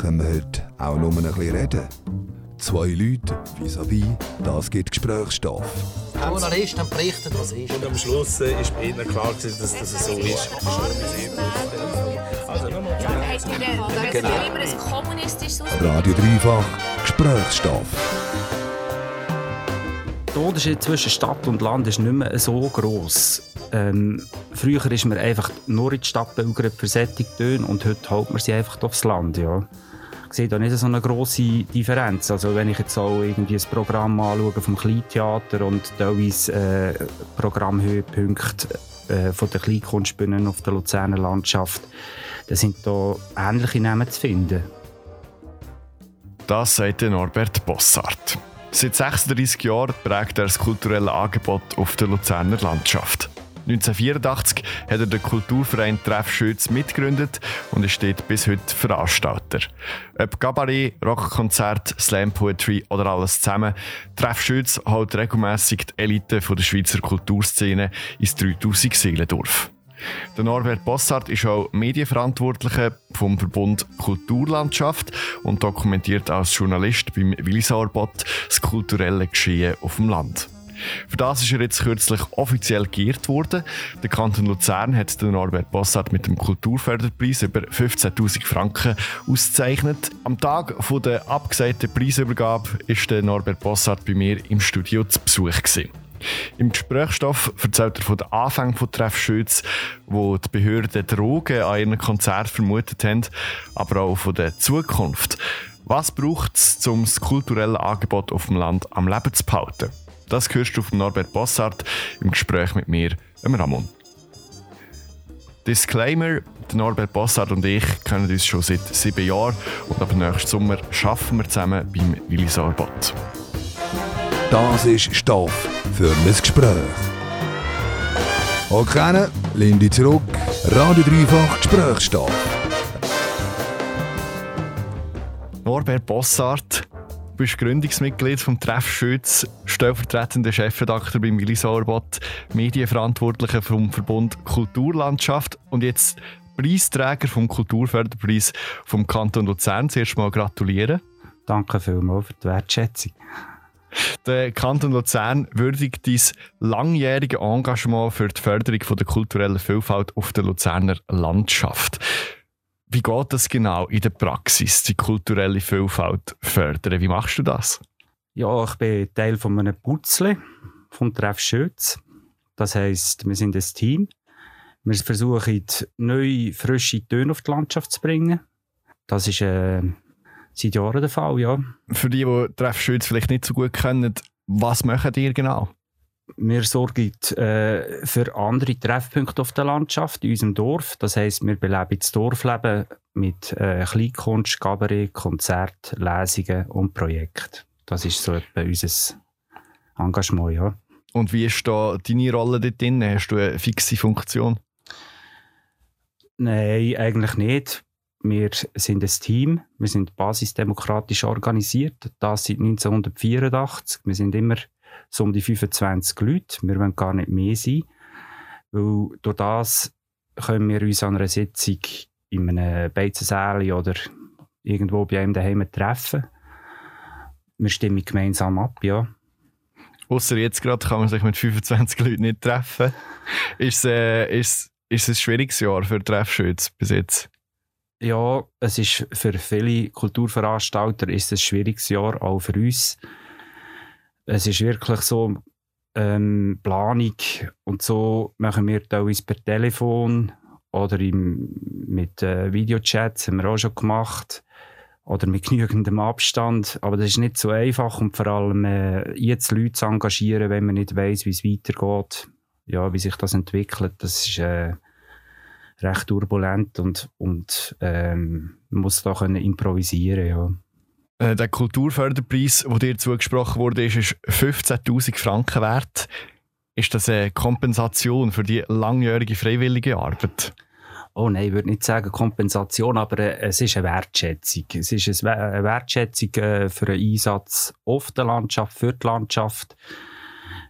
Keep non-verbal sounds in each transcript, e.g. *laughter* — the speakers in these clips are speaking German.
Können wir heute auch nur ein bisschen reden? Zwei Leute vis-à-vis, das gibt Gesprächsstoff. Journalisten berichten, was ist. Und am Schluss äh, ist bei ihnen klar, dass das so ist. Also nochmal. Genau. lieber ein kommunistisches Radio Dreifach Gesprächsstoff. Der Unterschied zwischen Stadt und Land ist nicht mehr so gross. Ähm, früher ist man einfach nur in die Stadt pilgert für solche und heute holt man sie einfach aufs Land. Ja. Ich sehe da nicht so eine grosse Differenz. Also wenn ich jetzt auch irgendwie ein Programm anschaue vom Kleintheater und teilweise äh, Programmhöhepunkte äh, von der Kleinkunstbühnen auf der Luzerner Landschaft, dann sind da ähnliche Namen zu finden. Das sagt Norbert Bossart. Seit 36 Jahren prägt er das kulturelle Angebot auf der Luzerner Landschaft. 1984 hat er den Kulturverein Treff Schütz mitgegründet und ist dort bis heute Veranstalter. Ob Gabaret, Rockkonzert, Slam Poetry oder alles zusammen, Treff Schütz holt regelmässig die Elite der Schweizer Kulturszene ins 3000 Seelendorf. Der Norbert Bossart ist auch Medienverantwortlicher vom Verbund Kulturlandschaft und dokumentiert als Journalist beim Willisauerbot das kulturelle Geschehen auf dem Land. Für das ist er jetzt kürzlich offiziell geehrt worden. Der Kanton Luzern hat den Norbert Bossart mit dem Kulturförderpreis über 15.000 Franken ausgezeichnet. Am Tag von der abgesagten Preisübergabe ist der Norbert Bossart bei mir im Studio zu Besuch gewesen. Im Gesprächsstoff erzählt er von den Anfängen von Treff Schütz, wo die Behörden Drogen an ihren Konzert vermutet haben, aber auch von der Zukunft. Was braucht es, um das kulturelle Angebot auf dem Land am Leben zu behalten? Das hörst du von Norbert Bossart im Gespräch mit mir, Ramon. Disclaimer: Norbert Bossart und ich kennen uns schon seit sieben Jahren und ab nächsten Sommer arbeiten wir zusammen beim Willisauerbot. Das ist Stoff für ein Gespräch. Okay, Lindy zurück. Radio Dreifach Gesprächsstoff. Norbert Bossart, bist Gründungsmitglied vom Treff Schütz, stellvertretender Chefredakteur beim Willisauerbot, Medienverantwortlicher vom Verbund Kulturlandschaft und jetzt Preisträger vom Kulturförderpreis vom Kanton Luzern. Zuerst mal gratulieren. Danke vielmals für die Wertschätzung. Der Kanton Luzern würdigt dein langjährige Engagement für die Förderung der kulturellen Vielfalt auf der Luzerner Landschaft. Wie geht das genau in der Praxis, die kulturelle Vielfalt fördern? Wie machst du das? Ja, ich bin Teil von einem Putzle vom Treff Schütz. Das heisst, wir sind ein Team. Wir versuchen, neue, frische Töne auf die Landschaft zu bringen. Das ist äh, seit Jahren der Fall, ja. Für die, die Treff Schütz vielleicht nicht so gut kennen, was machen ihr genau? Wir sorgen äh, für andere Treffpunkte auf der Landschaft in unserem Dorf. Das heisst, wir beleben das Dorfleben mit äh, Kleinkunst, Kabarett, Konzert, Lesungen und Projekten. Das ist so etwa unser Engagement, ja. Und wie ist da deine Rolle dort drin? Hast du eine fixe Funktion? Nein, eigentlich nicht. Wir sind ein Team, wir sind basisdemokratisch organisiert, das seit 1984. Wir sind immer so um die 25 Leute, wir wollen gar nicht mehr sein, weil durch das können wir uns an einer Sitzung in einem Beizensäle oder irgendwo bei einem daheim treffen. Wir stimmen gemeinsam ab, ja. Außer jetzt gerade kann man sich mit 25 Leuten nicht treffen. Ist es, äh, ist, ist es ein schwieriges Jahr für Treffschütz bis jetzt? Ja, es ist für viele Kulturveranstalter ist es ein schwieriges Jahr, auch für uns. Es ist wirklich so, ähm, Planung und so machen wir teilweise per Telefon oder im, mit äh, Videochats, haben wir auch schon gemacht. Oder mit genügendem Abstand. Aber das ist nicht so einfach und vor allem äh, jetzt Leute zu engagieren, wenn man nicht weiß, wie es weitergeht, ja, wie sich das entwickelt, das ist äh, recht turbulent und, und ähm, man muss da können improvisieren ja. Äh, Der Kulturförderpreis, der dir zugesprochen wurde, ist, ist 15.000 Franken wert. Ist das eine Kompensation für die langjährige freiwillige Arbeit? Oh nein, ich würde nicht sagen Kompensation, aber äh, es ist eine Wertschätzung. Es ist eine We- eine Wertschätzung äh, für einen Einsatz auf der Landschaft, für die Landschaft.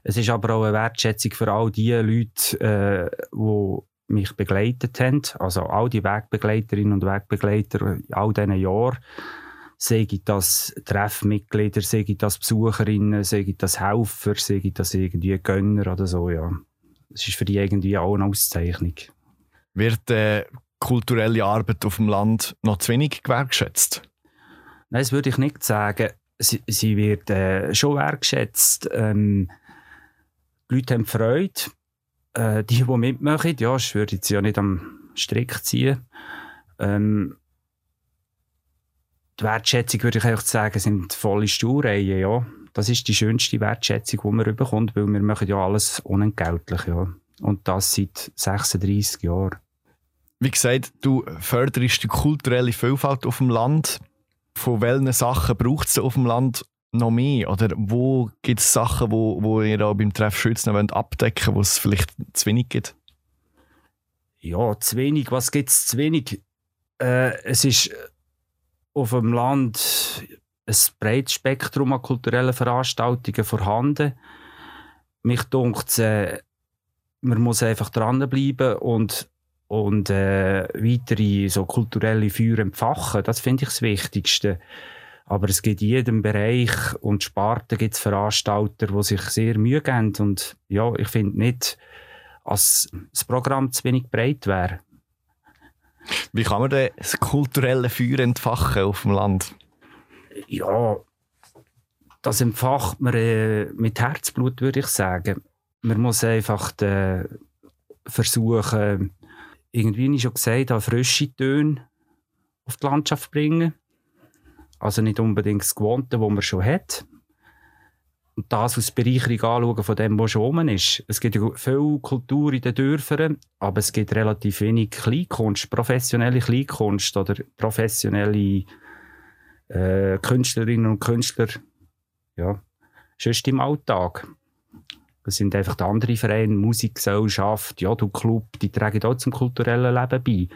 Es ist aber auch eine Wertschätzung für all die Leute, die mich begleitet haben, also all die Wegbegleiterinnen und Wegbegleiter in all diesen Jahren, sei das Treffmitglieder, sei das Besucherinnen, sei das Helfer, sei das irgendwie Gönner oder so, ja. Es ist für die irgendwie auch eine Auszeichnung. Wird äh, kulturelle Arbeit auf dem Land noch zu wenig gewertschätzt? Nein, das würde ich nicht sagen. Sie, sie wird äh, schon wertschätzt. Ähm, die Leute haben Freude. Äh, die, die mitmachen, ja, ich würde sie ja nicht am Strick ziehen. Ähm, die Wertschätzung, würde ich eigentlich sagen, sind volle Stuhlreihen, ja. Das ist die schönste Wertschätzung, die man bekommt, weil wir machen ja alles unentgeltlich, ja. Und das seit 36 Jahren. Wie gesagt, du förderst die kulturelle Vielfalt auf dem Land. Von welchen Sachen braucht es auf dem Land noch mehr? Oder wo gibt es Sachen, wo, wo ihr auch beim Treff Schützen noch abdecken wollt, wo es vielleicht zu wenig gibt? Ja, zu wenig. Was gibt es zu wenig? Äh, es ist auf dem Land ein breites Spektrum an kulturellen Veranstaltungen vorhanden. Mich dunkt äh, man muss einfach dranbleiben und, und äh, weitere so kulturelle Feuer entfachen. Das finde ich das Wichtigste. Aber es gibt in jedem Bereich und Sparte gibt es Veranstalter, die sich sehr Mühe geben. Und ja, ich finde nicht, dass das Programm zu wenig breit wäre. Wie kann man das kulturelle Feuer entfachen auf dem Land? Ja, das entfacht man äh, mit Herzblut, würde ich sagen. Man muss einfach äh, versuchen, irgendwie, wie ich schon gesagt habe, frische Töne auf die Landschaft zu bringen. Also nicht unbedingt das Gewohnte, was man schon hat. Und das aus Bereicherung anschauen von dem, was schon rum ist. Es gibt viel Kultur in den Dörfern, aber es gibt relativ wenig Kleinkunst, professionelle Kleinkunst oder professionelle äh, Künstlerinnen und Künstler, ja, sonst im Alltag. Das sind einfach die anderen Vereine, Musikgesellschaft, ja, du Club, die tragen auch zum kulturellen Leben bei.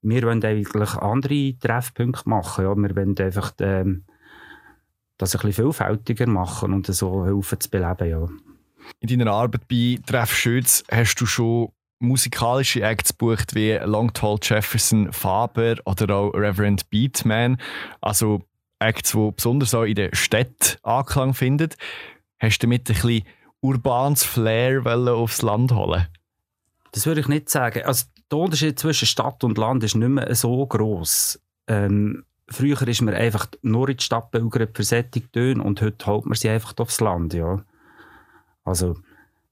Wir wollen eigentlich andere Treffpunkte machen. Ja. Wir wollen einfach ähm, das ein bisschen vielfältiger machen und so helfen zu beleben. Ja. In deiner Arbeit bei Treff Schütz hast du schon musikalische Acts bucht wie Long Tall Jefferson, Faber oder auch Reverend Beatman. Also Acts, die besonders auch in der Stadt Anklang finden. Hast du damit ein bisschen urbanes Flair aufs Land holen? Das würde ich nicht sagen. Also der Unterschied zwischen Stadt und Land ist nicht mehr so gross. Ähm, früher ist man einfach nur in die Stadt pilgert für solche und heute holt man sie einfach aufs Land. Ja. Also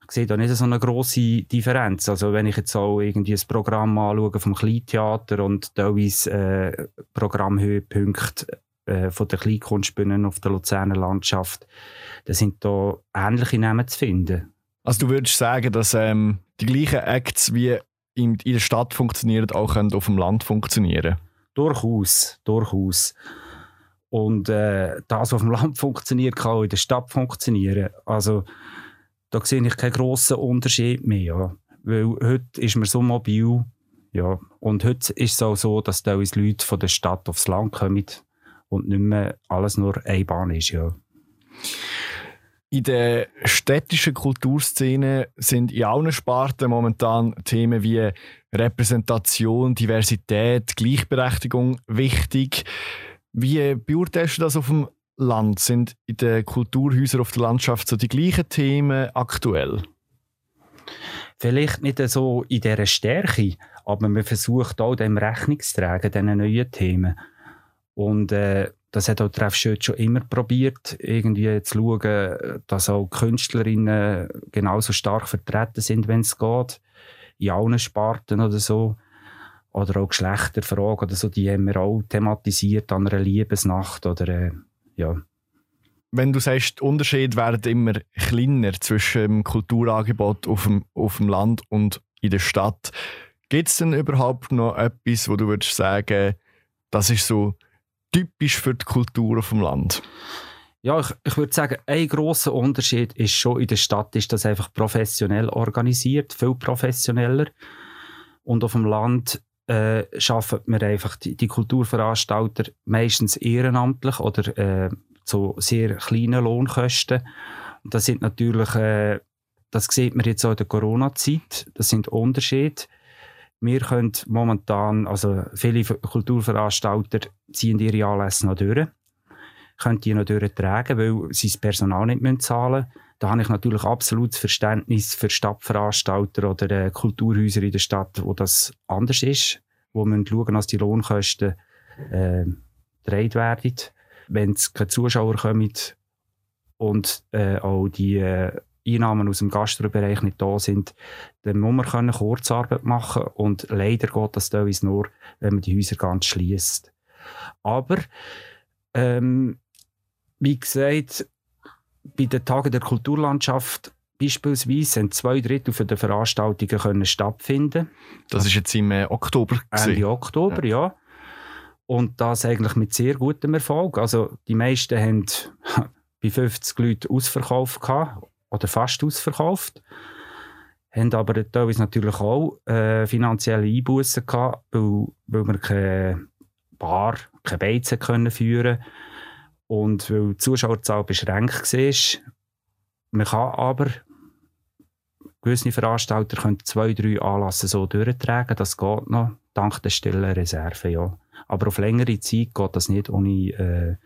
ich sehe da nicht so eine grosse Differenz. Also wenn ich jetzt auch irgendwie ein Programm anschaue vom Kleintheater und teilweise äh, Programmhöhepunkte äh, von der Kleinkunstbühnen auf der Luzerner Landschaft, dann sind da ähnliche Namen zu finden. Also du würdest sagen, dass ähm, die gleichen Acts wie in, der Stadt funktionieren, auch auf dem Land funktionieren? Durchaus, durchaus. Und äh, das, was auf dem Land funktioniert, kann auch in der Stadt funktionieren. Also da sehe ich keinen grossen Unterschied mehr. Ja. Weil heute ist man so mobil. Ja. Und heute ist es auch so, dass teilweise Leute von der Stadt aufs Land kommen und nicht mehr alles nur eine Bahn ist. Ja. In der städtischen Kulturszene sind in allen Sparten momentan Themen wie Repräsentation, Diversität, Gleichberechtigung wichtig. Wie beurteilst du das auf dem Land? Sind in den Kulturhäusern auf der Landschaft so die gleichen Themen aktuell? Vielleicht nicht so in dieser Stärke, aber man versucht auch dem Rechnung zu tragen, diesen neuen Themen. Und äh, das hat auch Treffschütz schon immer probiert, irgendwie zu schauen, dass auch Künstlerinnen genauso stark vertreten sind, wenn es geht. In allen Sparten oder so. Oder auch Geschlechterfragen oder so, die haben wir auch thematisiert an einer Liebesnacht oder, äh, ja. Wenn du sagst, die Unterschiede werden immer kleiner zwischen dem Kulturangebot auf dem, auf dem Land und in der Stadt, gibt es denn überhaupt noch etwas, wo du würdest sagen, das ist so typisch für die Kultur auf dem Land? Ja, ich, ich würde sagen, ein großer Unterschied ist schon in der Stadt, ist das einfach professionell organisiert, viel professioneller. Und auf dem Land äh, schaffen wir einfach die, die, Kulturveranstalter meistens ehrenamtlich oder äh, zu sehr kleinen Lohnkosten. Und das sind natürlich, äh, das sieht man jetzt auch in der Corona-Zeit, das sind Unterschiede. Wir können momentan, also viele Kulturveranstalter ziehen ihre Anlässe noch durch, können die noch durchtragen, weil sie das Personal nicht zahlen müssen. Da habe ich natürlich absolutes Verständnis für Stadtveranstalter oder äh, Kulturhäuser in der Stadt, wo das anders ist, wo man schauen, dass die Lohnkosten äh, werden. Wenn es keine Zuschauer kommen und äh, auch die äh, Einnahmen aus dem Gastrobereich nicht da sind, dann muss man können Kurzarbeit machen und leider geht das teilweise nur, wenn man die Häuser ganz schließt. Aber ähm, wie gesagt, bei den Tagen der Kulturlandschaft beispielsweise sind zwei Drittel der Veranstaltungen können stattfinden. Das ist jetzt im äh, Oktober. Ende Oktober, ja. ja. Und das eigentlich mit sehr gutem Erfolg. Also die meisten haben *laughs* bei 50 Leuten ausverkauft gehabt oder fast ausverkauft. Haben aber teilweise natürlich auch äh, finanzielle Einbußen gehabt, weil, weil wir keine Bar, keine Beizen können führen und weil die Zuschauerzahl beschränkt war. Man kann aber gewisse Veranstalter können zwei, drei Anlässe so durchtragen, das geht noch, dank der stillen Reserve, ja. Aber auf längere Zeit geht das nicht ohne äh,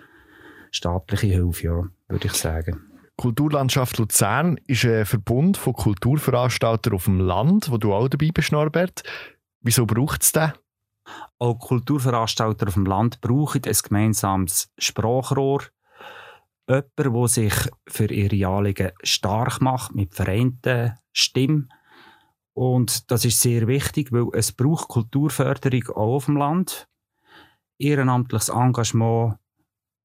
staatliche Hilfe, ja, würde ich sagen. Kulturlandschaft Luzern ist ein Verbund von Kulturveranstaltern auf dem Land, wo du auch dabei bist, Norbert. Wieso braucht es den? Auch Kulturveranstalter auf dem Land brauchen ein gemeinsames Sprachrohr. Jemand, der sich für ihre Anliegen stark macht, mit vereinten Stimmen. Und das ist sehr wichtig, weil es braucht Kulturförderung auch auf dem Land. Ehrenamtliches Engagement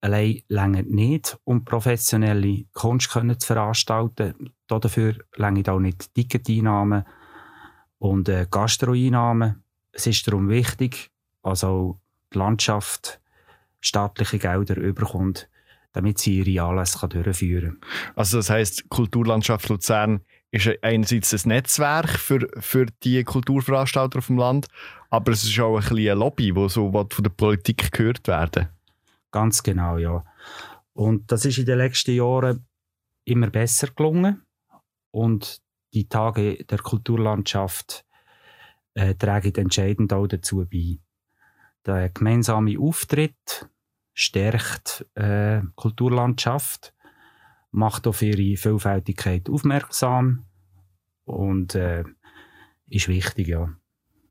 allein länger nicht, um professionelle Kunst zu veranstalten. Dafür länger auch nicht Ticketeinnahmen und äh, Gastroeinnahmen. Es ist darum wichtig, auch die Landschaft staatliche Gelder überkommt, damit sie ihre Anlässe durchführen kann. Also das heißt, Kulturlandschaft Luzern ist einerseits ein Netzwerk für, für die Kulturveranstalter auf dem Land, aber es ist auch ein, bisschen ein Lobby, das so von der Politik gehört werden. Ganz genau, ja. Und das ist in den letzten Jahren immer besser gelungen. Und die Tage der Kulturlandschaft äh, tragen entscheidend auch dazu bei. Der gemeinsame Auftritt stärkt äh, Kulturlandschaft, macht auf ihre Vielfältigkeit aufmerksam und äh, ist wichtig, ja.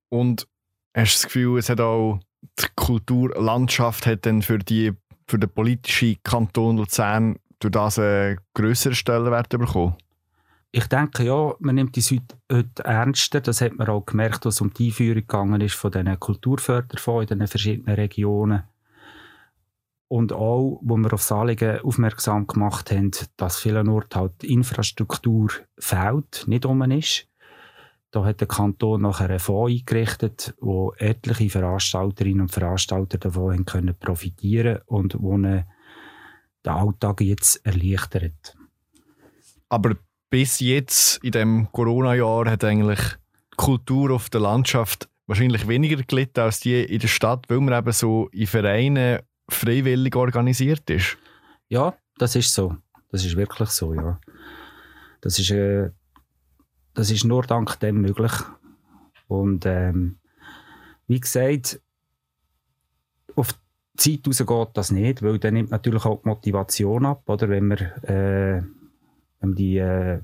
Und hast du das Gefühl, es hat auch die Kulturlandschaft hat dann für, die, für den politischen Kanton Luzern durch das einen grösseren Stellenwert bekommen? Ich denke ja, man nimmt das heute, ernster. Das hat man auch gemerkt, als es um die Einführung gegangen ist von diesen Kulturförderfonds in den verschiedenen Regionen. Und auch, wo wir auf das aufmerksam gemacht haben, dass vielen Orten halt die Infrastruktur fehlt, nicht um ist. Da hat der Kanton nachher einen Fonds eingerichtet, wo etliche Veranstalterinnen und Veranstalter davon können profitieren und wo den Alltag jetzt erleichtert. Aber bis jetzt, in dem Corona-Jahr, hat eigentlich die Kultur auf der Landschaft wahrscheinlich weniger gelitten als die in der Stadt, weil man eben so in Vereinen freiwillig organisiert ist. Ja, das ist so. Das ist wirklich so, ja. Das ist äh, das ist nur dank dem möglich. Und ähm, wie gesagt, auf die Zeit raus geht das nicht, weil dann nimmt natürlich auch die Motivation ab, oder? Wenn man, äh, wenn man die äh,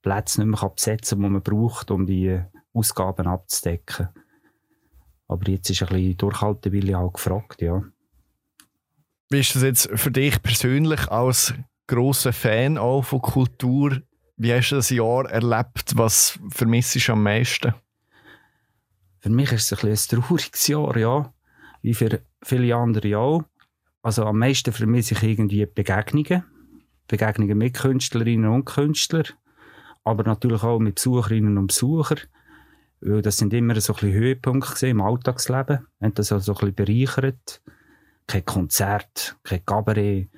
Plätze nicht mehr besetzen kann, die man braucht, um die Ausgaben abzudecken. Aber jetzt ist ein bisschen Durchhaltewille auch gefragt, ja. Wie ist das jetzt für dich persönlich als grosser Fan auch von Kultur wie hast du das Jahr erlebt? Was vermisst du am meisten? Für mich ist es ein, ein trauriges Jahr, ja. Wie für viele andere auch. Also am meisten vermisse ich irgendwie Begegnungen. Begegnungen mit Künstlerinnen und Künstlern. Aber natürlich auch mit Besucherinnen und Besuchern. Weil das sind immer so ein bisschen Höhepunkte im Alltagsleben. Und das also so ein bisschen bereichert. Kein Konzert, kein Cabaret.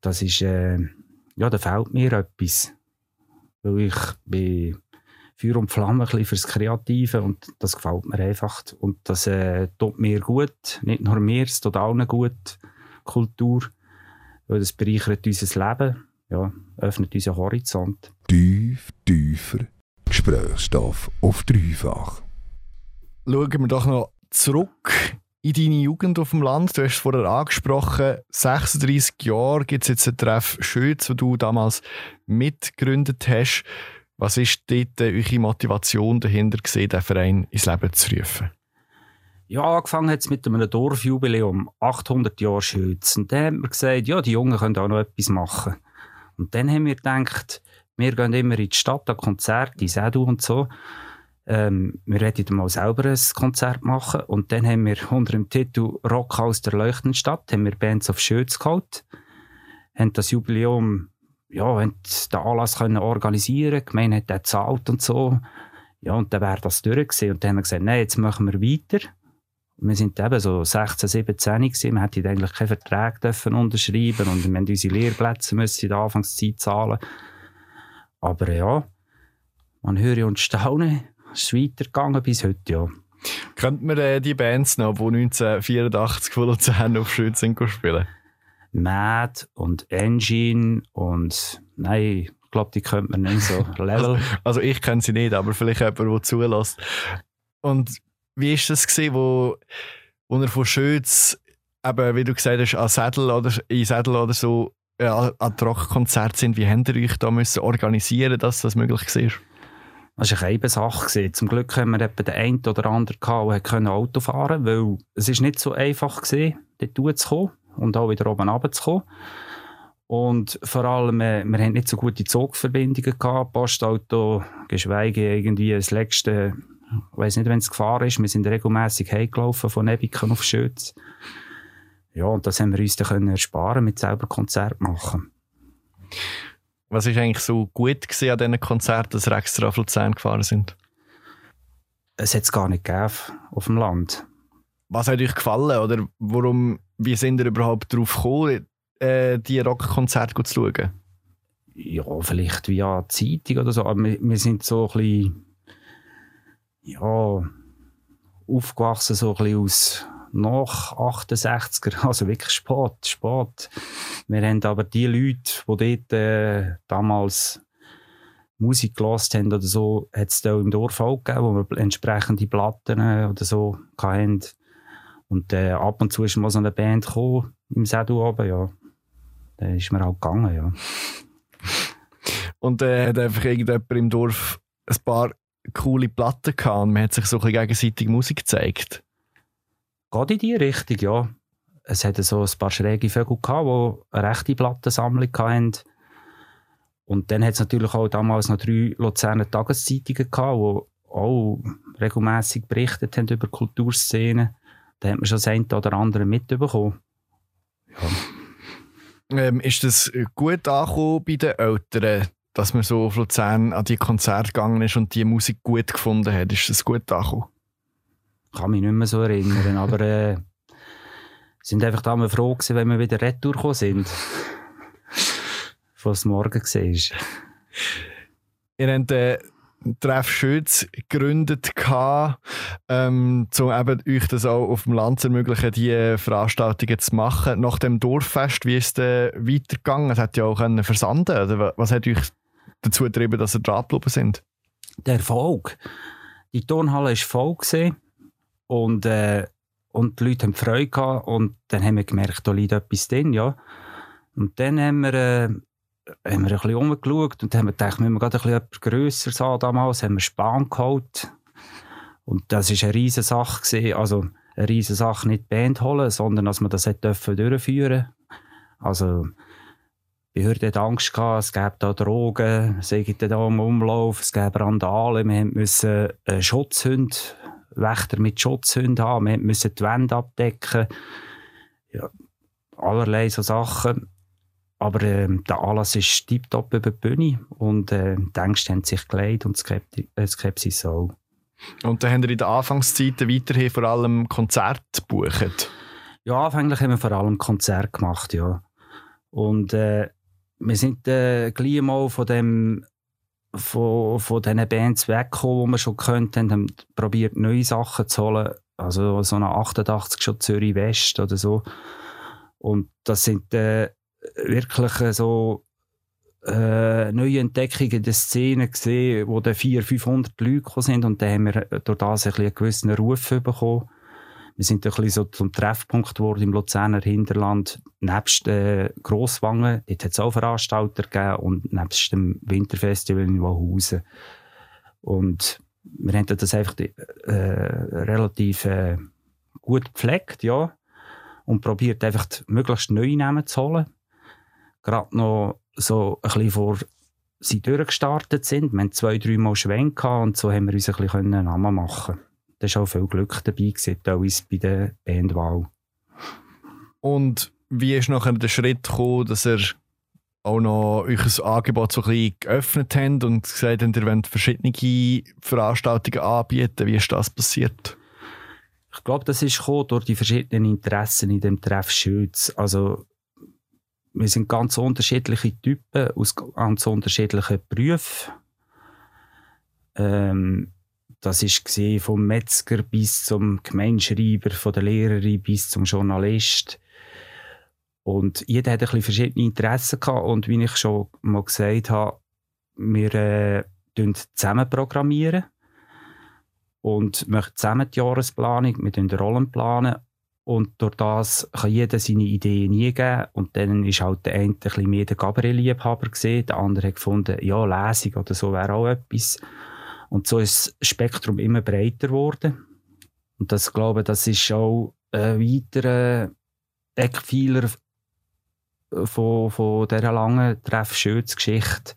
Das ist, äh, ja, da fehlt mir etwas weil ich bin Feuer und Flamme ein fürs Kreative und das gefällt mir einfach. Und das äh, tut mir gut, nicht nur mir, es tut allen gut, Kultur, weil das bereichert unser Leben, ja, öffnet unseren Horizont. Tief, tiefer, Gesprächsstoff auf dreifach. schauen wir doch noch zurück in deine Jugend auf dem Land. Du hast es vorher angesprochen, 36 Jahre gibt es jetzt einen Treff Schütz, den du damals mitgegründet hast. Was ist dort äh, eure Motivation dahinter, gewesen, den Verein ins Leben zu rufen? Ja, angefangen hat es mit einem Dorfjubiläum, 800 Jahre Schütz. Und dann haben wir gesagt, ja, die Jungen können auch noch etwas machen. Und dann haben wir gedacht, wir gehen immer in die Stadt an Konzerte, Sedu und so. Ähm, wir wollten mal selber ein Konzert machen. Und dann haben wir unter dem Titel Rock aus der leuchtenden Stadt haben wir Bands of Schütz geholt. Haben das Jubiläum, ja, haben den Anlass können organisieren. Die Gemeinde hat den gezahlt und so. Ja, und dann wäre das durch. Und dann haben wir gesagt, nein, jetzt machen wir weiter. Wir sind eben so 16, 17 gewesen. Wir hätten eigentlich keinen Vertrag dürfen unterschreiben und wir mussten unsere Lehrplätze müssen in der Anfangszeit zahlen. Aber ja, man höre und staune. Ist weitergegangen bis heute, ja. Könnten wir äh, die Bands noch, die 1984 von Luzern auf Schütz sind spielen? Mad und Engine und nein, ich glaube, die könnte man nicht so *laughs* level. Also ich kenne sie nicht, aber vielleicht jemand, der zulässt. Und wie war das, gewesen, wo, wo er von Schütz, eben, wie du gesagt hast, an Sädel oder, in Sädel oder so, äh, an Rockkonzerte sind? Wie habt ihr euch da müssen organisieren dass das möglich war? Das war eine Sache. gewesen. Zum Glück haben wir etwa den einen oder anderen gehabt, der Auto fahren konnte, weil es ist nicht so einfach war, dort zu kommen und auch wieder oben runterzukommen. Und vor allem, äh, wir hatten nicht so gute Zugverbindungen gehabt, Postauto, geschweige irgendwie das letzte, ich weiss nicht, wenn es gefahren ist, wir sind regelmässig heimgelaufen von Nebiken auf Schütz. Ja, und das haben wir uns dann ersparen mit selber Konzert machen. Was war eigentlich so gut an diesen Konzerten, dass ihr extra auf Luzern gefahren sind? Es hat es gar nicht gegeben auf dem Land. Was hat euch gefallen oder warum, wie sind ihr überhaupt darauf gekommen, äh, die Rockkonzerte zu schauen? ja, vielleicht via Zeitung oder so, aber wir, wir sind so ein bisschen, ja, aufgewachsen so ein bisschen aus nach 68er, *laughs* also wirklich spät, spät. Wir haben aber die Leute, die dort äh, damals Musik gehört haben oder so, hat es da im Dorf auch gegeben, wo wir entsprechende Platten äh, oder so hatten. Und äh, ab und zu ist mal so eine Band gekommen, im Sedu oben, ja. Dann ist man halt gegangen, ja. Und äh, hat einfach irgendjemand im Dorf ein paar coole Platten gehabt und man hat sich so gegenseitig Musik gezeigt. Geht in die Richtung, ja. Es hatte so ein paar schräge Vögel gehabt, die eine rechte Plattensammlung hatten. Und dann hat es natürlich auch damals noch drei Luzerner Tageszeitungen gehabt, die auch regelmässig berichtet haben über Kulturszenen. Da hat man schon das eine oder andere mitbekommen. Ähm, ist das gut angekommen bei den Eltern, dass man so auf Luzern an die Konzerte gegangen ist und die Musik gut gefunden hat? Ist das gut angekommen? Ich kann mich nicht mehr so erinnern, aber äh, sind einfach da mal froh gewesen, wenn wir wieder retour gekommen sind. Was morgen war. Ihr habt den Treff Schütz gegründet, ähm, um eben euch das auch auf dem Land zu ermöglichen, diese Veranstaltungen zu machen. Nach dem Dorffest, wie ist es denn weitergegangen? Es hat ja auch können versanden. Oder wa- was hat euch dazu getrieben, dass ihr dran geblieben sind? der Erfolg. Die Turnhalle war voll gewesen und, äh, und die Leute haben Freude gehabt und dann haben wir gemerkt, da liegt etwas drin, ja. Und dann haben wir, äh, haben wir ein bisschen umgeschaut und haben gedacht, wir müssen gerade ein bisschen etwas Grösseres haben damals, haben wir Span geholt. Und das war eine riesige Sache. Gewesen. Also eine riesige Sache, nicht die Band holen, sondern dass wir das durchführen Also die Behörde hat Angst gehabt, es gäbe da Drogen, es gibt da im Umlauf, es gäbe Randale, wir mussten äh, Schutzhunde, Wächter mit Schutzhunden haben, wir mussten die Wände abdecken, ja, allerlei so Sachen. Aber ähm, der Anlass ist tiptop über die Bühne und äh, die Ängste haben sich gelegt und Skepti- äh, Skepsis auch. Und dann habt ihr in den Anfangszeiten weiterhin vor allem Konzerte gebucht. Ja, anfänglich haben wir vor allem Konzerte gemacht, ja. Und äh, wir sind äh, gleich mal von dem von, von diesen Bands weggekommen, die wir schon gekannt haben, probiert neue Sachen zu holen. Also so eine 88 schon Zürich West oder so. Und das sind äh, wirklich äh, so äh, neue Entdeckungen der Szene gesehen, wo dann 400, 500 Leute sind und dann haben wir durch das ein einen gewissen Ruf bekommen. Wir sind ein bisschen so zum Treffpunkt geworden im Luzerner Hinterland. Nebst äh, Grosswangen, dort hat es auch Veranstalter gegeben und nebst dem Winterfestival in Wauhausen. Und wir haben das einfach äh, relativ äh, gut gepflegt, ja. Und probiert einfach möglichst neue Namen zu holen. Gerade noch so ein bisschen vor sie durchgestartet sind. Wir haben zwei, drei Mal Schwenk und so haben wir uns ein bisschen Namen machen Da war auch viel Glück dabei, gewesen, bei der Bandwahl. Und wie ist nachher der Schritt gekommen, dass er auch noch euch Angebot so ein bisschen geöffnet habt und gesagt habt, ihr wollt verschiedene Veranstaltungen anbieten? Wie ist das passiert? Ich glaube, das ist durch die verschiedenen Interessen in dem Treff Schütz. Also wir sind ganz unterschiedliche Typen aus ganz unterschiedlichen Berufen. Ähm, das gesehen vom Metzger bis zum Gemeinschreiber, von der Lehrerin bis zum Journalist. Und jeder hat ein bisschen verschiedene Interessen gehabt. Und wie ich schon mal gesagt habe, wir äh, zusammen programmieren und machen zusammen die Jahresplanung, wir planen Rollen planen und durch das kann jeder seine Ideen nie geben. Und dann ist halt der eine ein bisschen mehr der Gabriel-Liebhaber der andere hat gefunden, ja, Lesung oder so wäre auch etwas. Und so ist das Spektrum immer breiter geworden. Und das, glaube das ist auch ein weiterer Eckpfeiler von, von dieser langen Treff-Schütz-Geschichte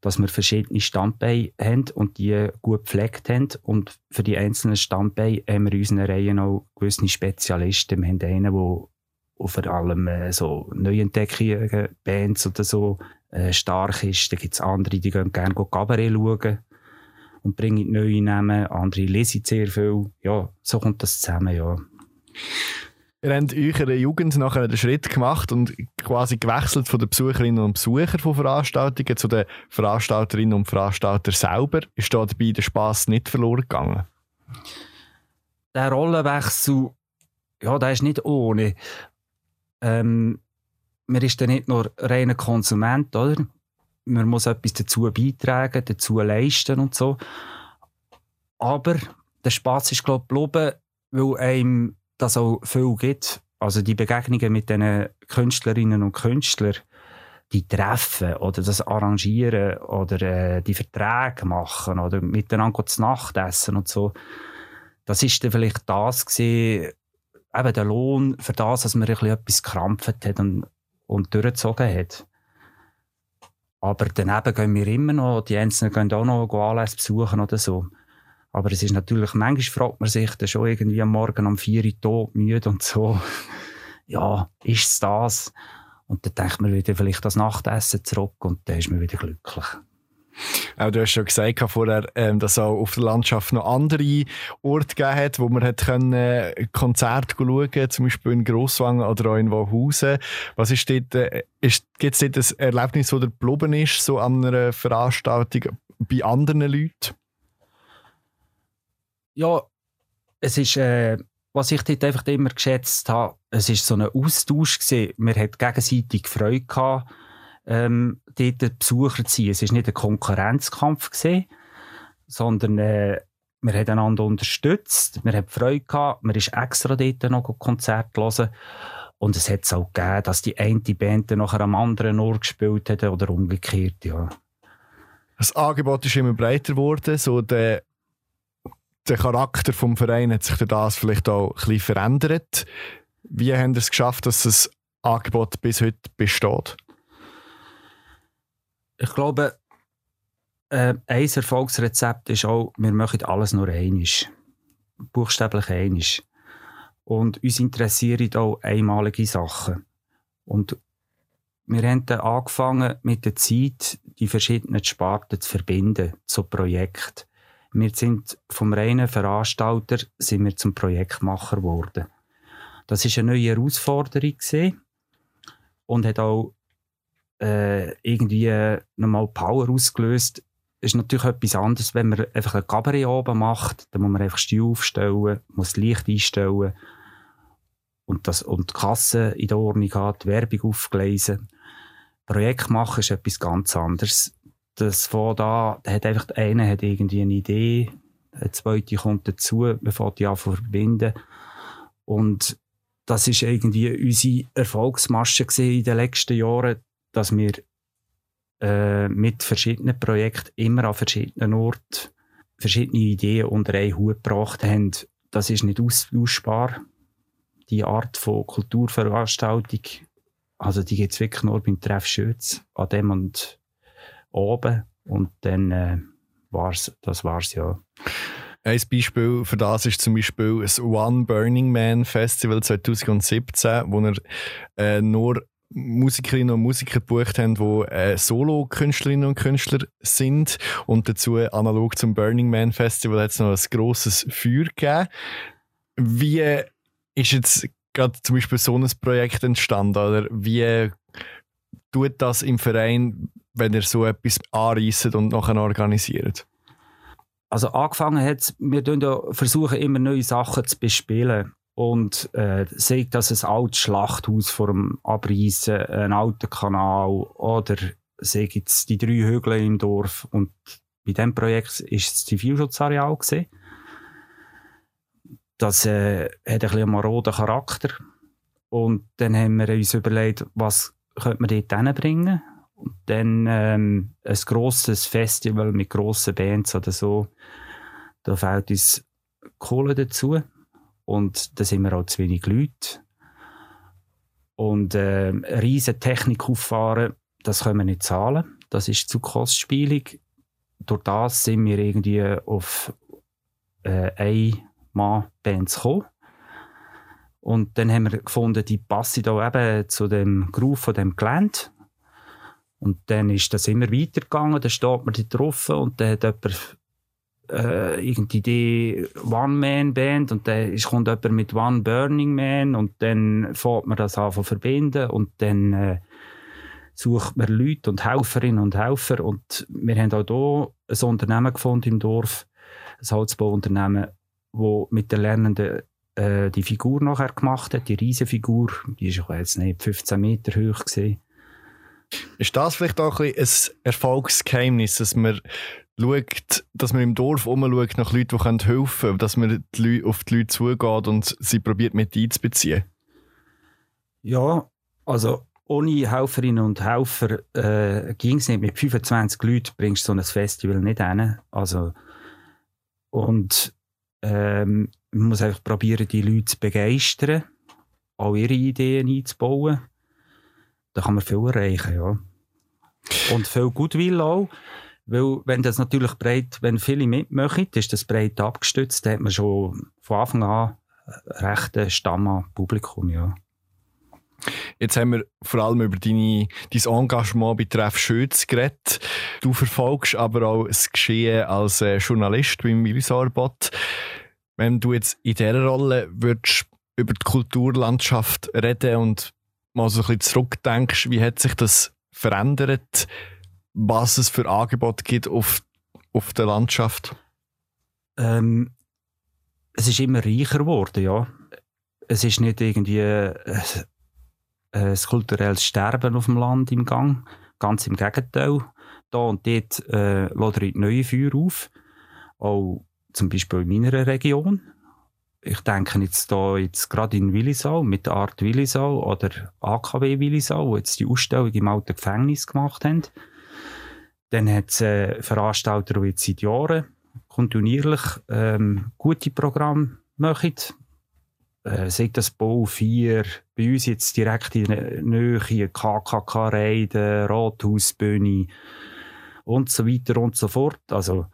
dass wir verschiedene Standbeine haben und die gut gepflegt haben. Und für die einzelnen Standbeine haben wir in unseren Reihen auch gewisse Spezialisten. Wir haben einen, der vor allem äh, so Neuentdeckungen, Bands oder so äh, stark ist. Dann gibt es andere, die gehen gerne Cabaret schauen und bringen neue Namen. Andere lesen sehr viel. Ja, so kommt das zusammen, ja. Ihr habt euch in der Jugend nachher einen Schritt gemacht und quasi gewechselt von den Besucherinnen und Besuchern von Veranstaltungen zu den Veranstalterinnen und Veranstaltern selber. Ist da dabei der Spass nicht verloren gegangen? Der Rollenwechsel, ja, der ist nicht ohne. Ähm, man ist dann nicht nur reiner Konsument, oder? Man muss etwas dazu beitragen, dazu leisten und so. Aber der Spaß ist, glaube ich, geblieben, weil einem das auch viel gibt. Also die Begegnungen mit den Künstlerinnen und Künstlern, die treffen oder das arrangieren oder äh, die Verträge machen oder miteinander zu Nacht essen und so. Das ist dann vielleicht das gewesen, eben der Lohn für das, dass man ein bisschen etwas krampft hat und, und durchgezogen hat. Aber daneben gehen wir immer noch, die Einzelnen gehen auch noch Anlässe besuchen oder so. Aber es ist natürlich, manchmal fragt man sich dann schon irgendwie am Morgen um 4 Uhr tot, müde und so. *laughs* ja, ist es das? Und dann denkt man wieder vielleicht das Nachtessen zurück und dann ist man wieder glücklich. Auch du hast schon gesagt vorher, ähm, dass es auf der Landschaft noch andere Orte gegeben hat, wo man hat können, äh, Konzerte schauen konnte, zum Beispiel in Grosswangen oder auch in Wauhausen. Was ist dort, äh, gibt es dort ein Erlebnis, das geblieben ist, so an einer Veranstaltung bei anderen Leuten? Ja, es ist, äh, was ich dort einfach immer geschätzt habe, es ist so ein Austausch gewesen. Man hat gegenseitig Freude gehabt, ähm, dort Besucher zu sein. Es ist nicht ein Konkurrenzkampf gewesen, sondern äh, wir haben einander unterstützt, wir haben Freude gehabt, man ist extra dort noch Konzert hören. Und es hat es auch gegeben, dass die eine Band nachher am anderen Ort gespielt hat oder umgekehrt, ja. Das Angebot ist immer breiter geworden, so der der Charakter des Vereins hat sich das vielleicht auch ein bisschen verändert. Wie haben Sie es geschafft, dass das Angebot bis heute besteht? Ich glaube, äh, ein Erfolgsrezept ist auch, wir machen alles nur einig. Buchstäblich einig. Und uns interessieren auch einmalige Sachen. Und wir haben dann angefangen, mit der Zeit die verschiedenen Sparten zu verbinden zu Projekten. Wir sind vom reinen Veranstalter sind wir zum Projektmacher geworden. Das ist eine neue Herausforderung gewesen und hat auch äh, irgendwie nochmal Power ausgelöst. Ist natürlich etwas anderes, wenn man einfach ein Cabaret oben macht, dann muss man einfach Stuhl aufstellen, muss Licht einstellen und, das, und die Kasse in der Ordnung hat, die Werbung aufgleisen. Projekt machen ist etwas ganz anderes. Das von da, hat einfach der eine hat irgendwie eine Idee, der zweite kommt dazu, man fängt die an verbinden. Und das ist irgendwie unsere Erfolgsmasche in den letzten Jahren, dass wir äh, mit verschiedenen Projekten immer an verschiedenen Orten verschiedene Ideen unter einen Hut gebracht haben. Das ist nicht austauschbar. Die Art von Kulturveranstaltung, also die gibt es wirklich nur beim Treff Schütz, an dem und oben. Und dann äh, war's, das war's ja. Ein Beispiel für das ist zum Beispiel das One Burning Man Festival 2017, wo er äh, nur Musikerinnen und Musiker gebucht haben, die äh, Solo-Künstlerinnen und Künstler sind. Und dazu, analog zum Burning Man Festival, hat es noch ein grosses Feuer gegeben. Wie ist jetzt gerade zum Beispiel so ein Projekt entstanden? Oder wie tut das im Verein, wenn ihr so etwas anreißt und nachher organisiert? Also angefangen hat wir versuchen immer neue Sachen zu bespielen und äh, sagt, dass ein altes Schlachthaus vor dem Abreißen, ein alter Kanal oder sei jetzt die drei Hügel im Dorf. Und bei diesem Projekt ist das Zivilschutzareal gesehen. Das äh, hat ein bisschen einen maroden Charakter. Und dann haben wir uns überlegt, was könnte man dort hinbringen? Und dann ähm, ein grosses Festival mit grossen Bands oder so, da fehlt uns Kohle dazu und da sind wir auch zu wenig Leute. Und äh, riesige Technik auffahren, das können wir nicht zahlen. Das ist zu kostspielig. Durch das sind wir irgendwie auf äh, ein Mann-Bands gekommen. Und dann haben wir gefunden, die passen da eben zu dem Groove von dem Gelände. Und dann ist das immer weitergegangen, dann steht man da drauf und dann hat jemand äh, irgendwie die One-Man-Band und dann kommt jemand mit One Burning Man und dann fährt man das an verbinden und dann äh, sucht man Leute und Helferinnen und Helfer und wir haben auch hier ein Unternehmen gefunden im Dorf, ein Holzbauunternehmen, wo mit den Lernenden äh, die Figur nachher gemacht hat, die Riesenfigur, die ist jetzt nicht 15 Meter hoch gesehen. Ist das vielleicht auch ein, ein Erfolgsgeheimnis, dass man schaut, dass man im Dorf umschaut nach Leuten, die helfen können, dass man die Leute, auf die Leute zugeht und sie probiert mit einzubeziehen? Ja, also ohne Helferinnen und Helfer äh, ging es nicht. Mit 25 Leuten bringst du so ein Festival nicht hin. Also, und ähm, man muss einfach probieren, die Leute zu begeistern, auch ihre Ideen einzubauen. Da kann man viel erreichen, ja. Und viel Gutwill auch. Weil, wenn das natürlich breit, wenn viele mitmachen, ist das breit abgestützt, dann hat man schon von Anfang an rechten Stamm an Publikum, ja. Jetzt haben wir vor allem über deine, dein Engagement betreff Schütz geredet. Du verfolgst aber auch das Geschehen als äh, Journalist beim Millisarbot. Wenn du jetzt in dieser Rolle würdest über die Kulturlandschaft reden und mal so ein bisschen zurückdenkst, wie hat sich das verändert? was es für Angebote gibt auf, auf der Landschaft? Ähm, es ist immer reicher geworden, ja. Es ist nicht irgendwie äh, ein kulturelles Sterben auf dem Land im Gang. Ganz im Gegenteil. Da und dort äh, lodern neue Feuer auf. Auch zum Beispiel in meiner Region. Ich denke jetzt da jetzt gerade in Willisau mit Art Willisau oder AKW Willisau, wo jetzt die Ausstellung im alten Gefängnis gemacht haben. Dann hat es äh, Veranstalter, die jetzt seit Jahren kontinuierlich ähm, gute Programme machen. Äh, sei das Bau 4, bei uns jetzt direkt in der Nähe, KKK-Reiden, Rathausbühne und so weiter und so fort. Also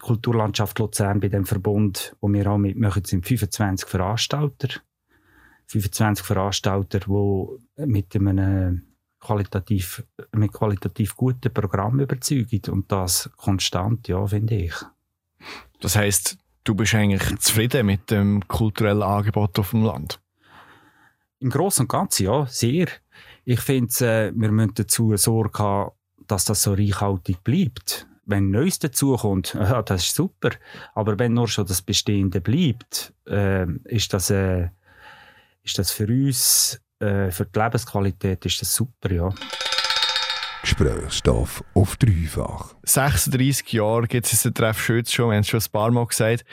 Kulturlandschaft Luzern bei dem Verbund, wo wir auch mitmachen, sind 25 Veranstalter. 25 Veranstalter, die mit einem qualitativ, mit qualitativ guten Programmen überzeugen und das konstant, ja, finde ich. Das heißt, du bist eigentlich zufrieden mit dem kulturellen Angebot auf dem Land? Im Großen und Ganzen, ja, sehr. Ich finde, äh, wir müssen dazu Sorge haben, dass das so reichhaltig bleibt. Wenn Neues dazukommt, *laughs* ja, das ist super. Aber wenn nur schon das Bestehende bleibt, äh, ist, das, äh, ist das für uns äh, für die Lebensqualität ist das super, ja. Gesprächsstoff auf dreifach. 36 Jahre gibt es den Treff Schütz schon, wir haben es schon ein paar Mal gesagt.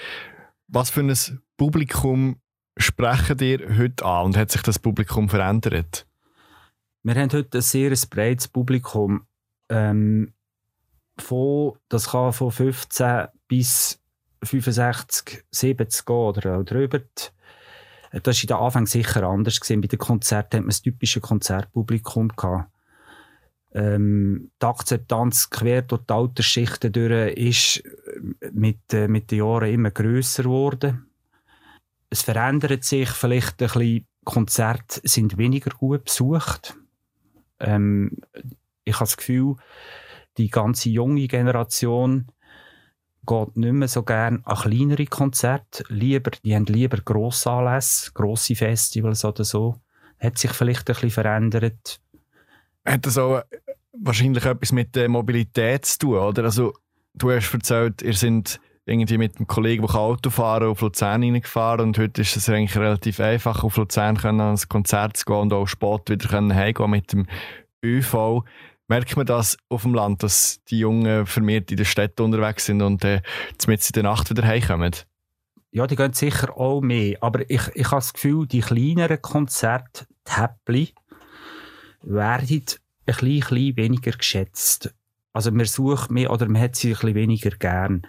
Was für ein Publikum sprechen dir heute an und hat sich das Publikum verändert? Wir haben heute ein sehr breites Publikum. Ähm, von, das kann von 15 bis 65, 70 gehen oder auch drüber. Das war den Anfang sicher anders. Gewesen. Bei den Konzerten hat man das typische Konzertpublikum gehabt. Ähm, die Akzeptanz quer durch die Altersschichten durch ist mit, äh, mit den Jahren immer grösser geworden. Es verändert sich vielleicht ein bisschen. Konzerte sind weniger gut besucht. Ähm, ich habe das Gefühl, die ganze junge Generation geht nicht mehr so gerne an kleinere Konzerte. Lieber, die haben lieber grosse Anlässe, grosse Festivals oder so. Hat sich vielleicht ein bisschen verändert. Hat das auch wahrscheinlich etwas mit der Mobilität zu tun, oder? Also, du hast erzählt, ihr seid irgendwie mit einem Kollegen, der Auto fahren auf Luzern reingefahren und heute ist es eigentlich relativ einfach, auf Luzern können, ans Konzert zu gehen und auch spät wieder heimgehen mit dem ÖV. Merkt man das auf dem Land, dass die Jungen vermehrt in den Städten unterwegs sind und äh, in der Nacht wieder heimkommen? Ja, die gehen sicher auch mehr. Aber ich, ich habe das Gefühl, die kleineren Konzerte, die Häppli, werden ein bisschen, bisschen weniger geschätzt. Also man sucht mehr oder man hat sie ein bisschen weniger gern.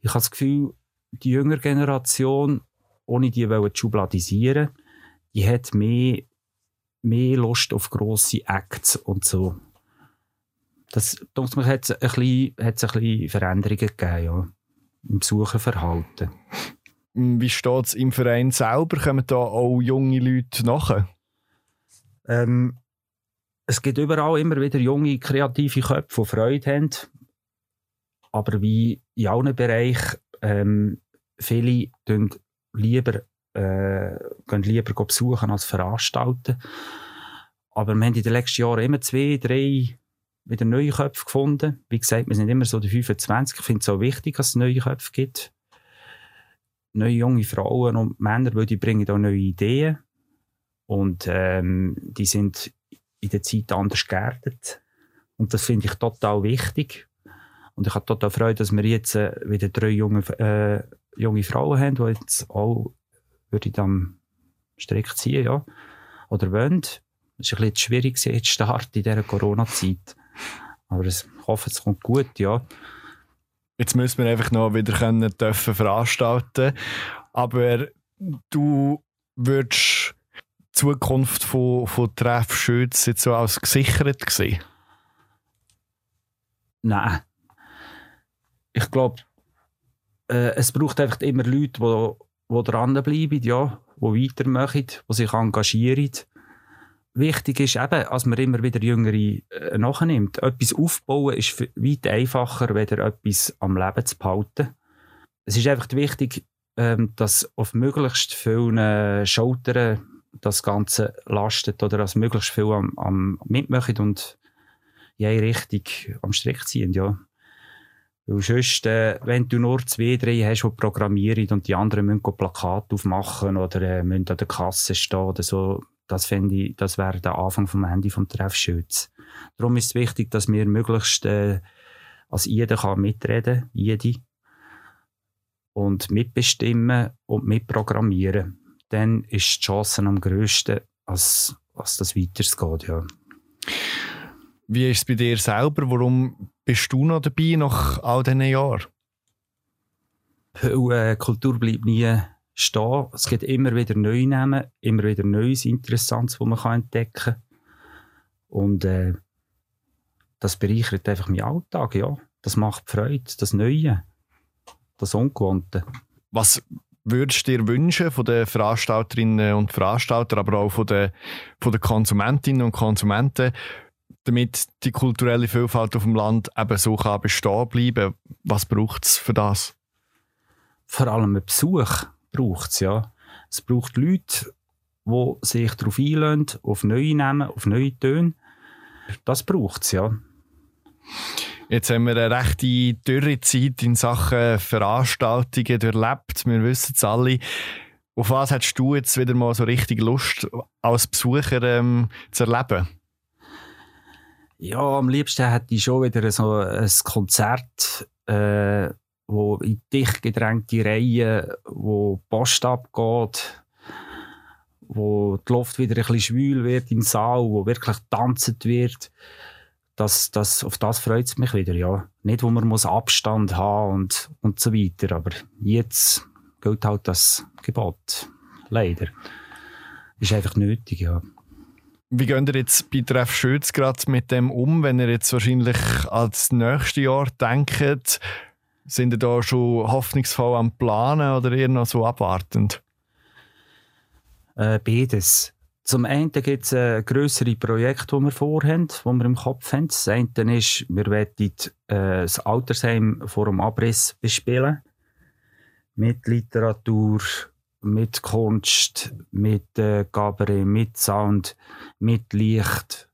Ich habe das Gefühl, die jüngere Generation, ohne die zu schubladisieren, die hat mehr, mehr Lust auf grosse Acts und so. Das, denke ich, hat es ein bisschen, ein bisschen Veränderungen gegeben, ja, im Besucherverhalten. Wie steht es im Verein selber? Kommen da auch junge Leute nach? Ähm, es gibt überall immer wieder junge, kreative Köpfe, die Freude haben. Aber wie in allen Bereichen, ähm, viele gehen lieber, äh, gehen lieber besuchen als veranstalten. Aber wir haben in den letzten Jahren immer zwei, drei wieder neue Köpfe gefunden. Wie gesagt, wir sind immer so die 25. Ich finde es auch wichtig, dass es neue Köpfe gibt. Neue junge Frauen und Männer, weil die bringen auch neue Ideen. Und ähm, die sind in der Zeit anders geerdet. Und das finde ich total wichtig. Und ich habe total Freude, dass wir jetzt äh, wieder drei junge, äh, junge Frauen haben, die jetzt auch, würde ich am Strick ziehen, ja. Oder wollen. Es ist ein bisschen schwierig, jetzt Start in dieser Corona-Zeit. Aber ich hoffe, es kommt gut, ja. Jetzt müssen wir einfach noch wieder können dürfen veranstalten. Aber du würdest die Zukunft von, von Treff Schütz jetzt so als gesichert sehen? Nein. Ich glaube, äh, es braucht einfach immer Leute, die, die dranbleiben, ja, die weitermachen, die sich engagieren wichtig ist eben, dass man immer wieder Jüngere äh, nachnimmt. Etwas aufbauen ist weit einfacher, weder etwas am Leben zu behalten. Es ist einfach wichtig, ähm, dass auf möglichst vielen Schultern das Ganze lastet oder dass möglichst viel am, am mitmachen und in eine Richtung am Strick ziehen, ja. Weil sonst, äh, wenn du nur zwei, drei hast, die programmieren und die anderen müssen Plakate aufmachen oder äh, müssen an der Kasse stehen oder so, das fände ich, das wäre der Anfang vom Ende vom Treffschütz. Darum ist es wichtig, dass wir möglichst, äh, als jeder kann mitreden, jede, und mitbestimmen und mitprogrammieren. Dann ist die Chance am grössten, als, als das weitergeht, ja. Wie ist es bei dir selber? Warum bist du noch dabei nach all diesen Jahren? Weil äh, Kultur bleibt nie stehen. Es gibt immer wieder neue Namen, immer wieder Neues, Interessantes, das man kann entdecken kann. Und äh, das bereichert einfach meinen Alltag, ja. Das macht Freude, das Neue, das Ungewohnte. Was würdest du dir wünschen von den Veranstalterinnen und Veranstaltern, aber auch von den, von den Konsumentinnen und Konsumenten, damit die kulturelle Vielfalt auf dem Land eben so kann bestehen bleiben? Was braucht es für das? Vor allem einen Besuch braucht es, ja. Es braucht Leute, die sich darauf einlösen, auf neue Namen, auf neue Töne. Das braucht es, ja. Jetzt haben wir eine rechte dürre Zeit in Sachen Veranstaltungen erlebt. Wir wissen es alle. Auf was hättest du jetzt wieder mal so richtig Lust, als Besucher ähm, zu erleben? Ja, am liebsten hätte ich schon wieder so ein Konzert, äh, wo in dicht gedrängte Reihen, wo die Post abgeht, wo die Luft wieder ein bisschen schwül wird im Saal, wo wirklich tanzt wird. Das, das, auf das freut es mich wieder, ja. Nicht, wo man muss Abstand haben und, und so weiter, aber jetzt gilt halt das Gebot. Leider. Ist einfach nötig, ja. Wie geht ihr jetzt bei Treff Schütz gerade mit dem um, wenn ihr jetzt wahrscheinlich als nächstes Jahr denkt? Sind ihr da schon hoffnungsvoll am Planen oder eher noch so abwartend? Äh, beides. Zum einen gibt es äh, grössere Projekte, die wir vorhaben, die wir im Kopf haben. Das eine ist, wir wollen äh, das Altersheim vor dem Abriss bespielen. Mit Literatur, mit Kunst, mit äh, Gabaret, mit Sound, mit Licht.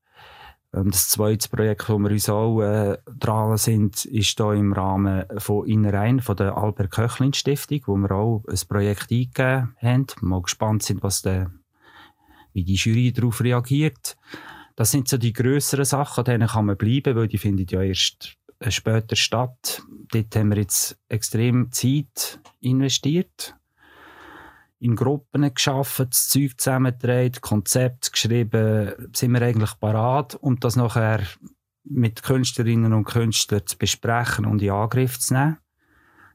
Ähm, das zweite Projekt, wo wir uns auch äh, dran sind, ist hier im Rahmen von Innerein, von der Albert Köchlin Stiftung, wo wir auch ein Projekt eingegeben haben. Mal gespannt sind, was der, wie die Jury darauf reagiert. Das sind so die grösseren Sachen, an denen kann man bleiben, weil die finden ja erst später statt. Dort haben wir jetzt extrem Zeit investiert in Gruppen geschafft, das Zeug zusammengetragen, Konzept geschrieben, sind wir eigentlich parat, um das nachher mit Künstlerinnen und Künstlern zu besprechen und in Angriff zu nehmen.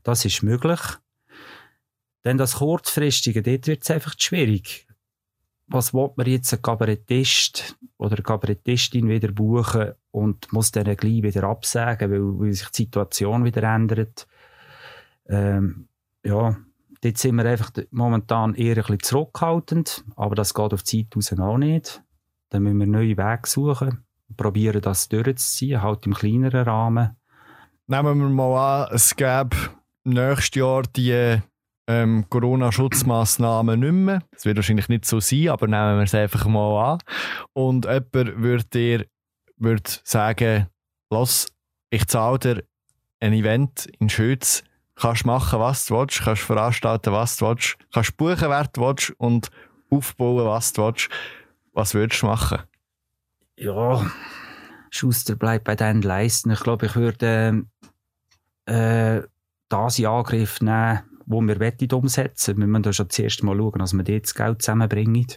Das ist möglich. Denn das Kurzfristige, dort wird es einfach schwierig. Was will man jetzt ein Kabarettist oder eine Kabarettistin wieder buchen und muss dann gleich wieder absagen, weil, weil sich die Situation wieder ändert? Ähm, ja, Dort sind wir einfach momentan eher ein bisschen zurückhaltend, aber das geht auf die Zeit raus auch nicht. Dann müssen wir neue Wege suchen, probieren das durchzuziehen, halt im kleineren Rahmen. Nehmen wir mal an, es gäbe nächstes Jahr die ähm, Corona-Schutzmaßnahmen nicht mehr. Das wird wahrscheinlich nicht so sein, aber nehmen wir es einfach mal an. Und jemand würde dir würd sagen, los, ich zahle dir ein Event in Schütz kannst machen, was du willst, kannst veranstalten, was du willst, kannst buchen, wer du willst und aufbauen, was du willst. Was würdest du machen? Ja, Schuster bleibt bei deinen Leisten. Ich glaube, ich würde äh, das in Angriff nehmen, wo wir wettet umsetzen. Wir müssen da schon zuerst mal schauen, dass wir dort das Geld zusammenbringen.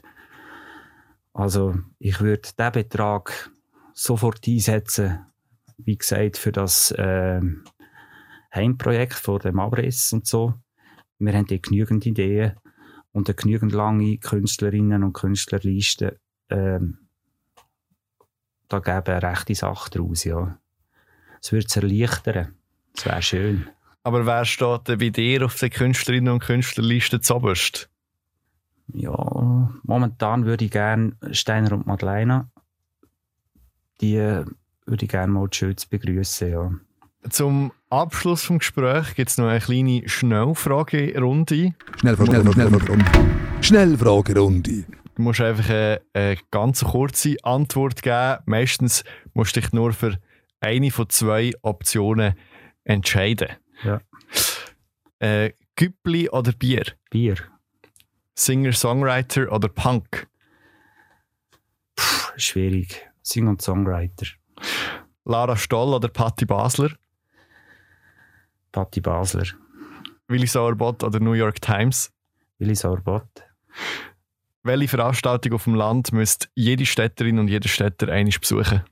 Also, ich würde diesen Betrag sofort einsetzen, wie gesagt, für das äh, Heimprojekt vor dem Abriss und so. Wir haben dort genügend Ideen und eine genügend lange Künstlerinnen und Künstlerliste. Ähm, da gäbe eine rechte Sache daraus, ja. Es würde es erleichtern. Das wäre schön. Aber wer steht denn bei dir auf der Künstlerinnen und Künstlerliste zuoberst? Ja, momentan würde ich gerne Steiner und Madeleine. Die würde ich gerne mal schön begrüßen, ja. Zum Abschluss des Gesprächs gibt es noch eine kleine Schnellfragerunde. Schnellfragerunde. Schnellfragerunde. Schnellfragerunde. Du musst einfach eine, eine ganz kurze Antwort geben. Meistens musst du dich nur für eine von zwei Optionen entscheiden. Ja. Äh, Güppli oder Bier? Bier. Singer-Songwriter oder Punk? Puh, schwierig. Singer und Songwriter. Lara Stoll oder Patti Basler? Patti Basler. Willi Sauerbott oder New York Times? Willi Sauerbott. Welche Veranstaltung auf dem Land müsste jede Städterin und jeder Städter einig besuchen?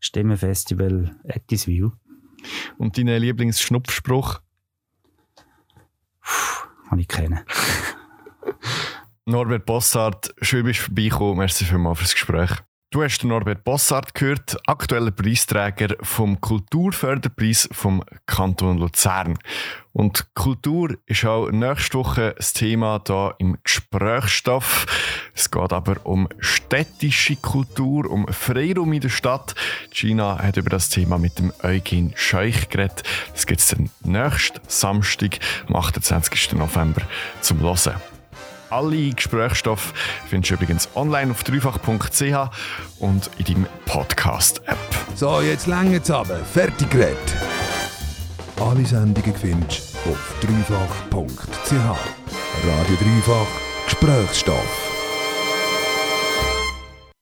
Stimmenfestival Ettiswil. Und dein Lieblingsschnupfspruch? Habe ich keinen. *laughs* Norbert Bossart, schön bist du vorbeigekommen. Merci vielmals fürs Gespräch. Du hast Norbert Bossart gehört, aktueller Preisträger vom Kulturförderpreis vom Kanton Luzern. Und Kultur ist auch nächste Woche das Thema da im Gesprächsstoff. Es geht aber um städtische Kultur, um Freiraum in der Stadt. Gina hat über das Thema mit dem Eugen Scheuch geredet. Das gibt es dann nächsten Samstag, am 28. November, zum Hören. Alle Gesprächsstoffe findest du übrigens online auf dreifach.ch und in deinem Podcast-App. So, jetzt länger zusammen. Fertig geredet. Alle Sendungen findest du auf dreifach.ch. Radio Dreifach Gesprächsstoff.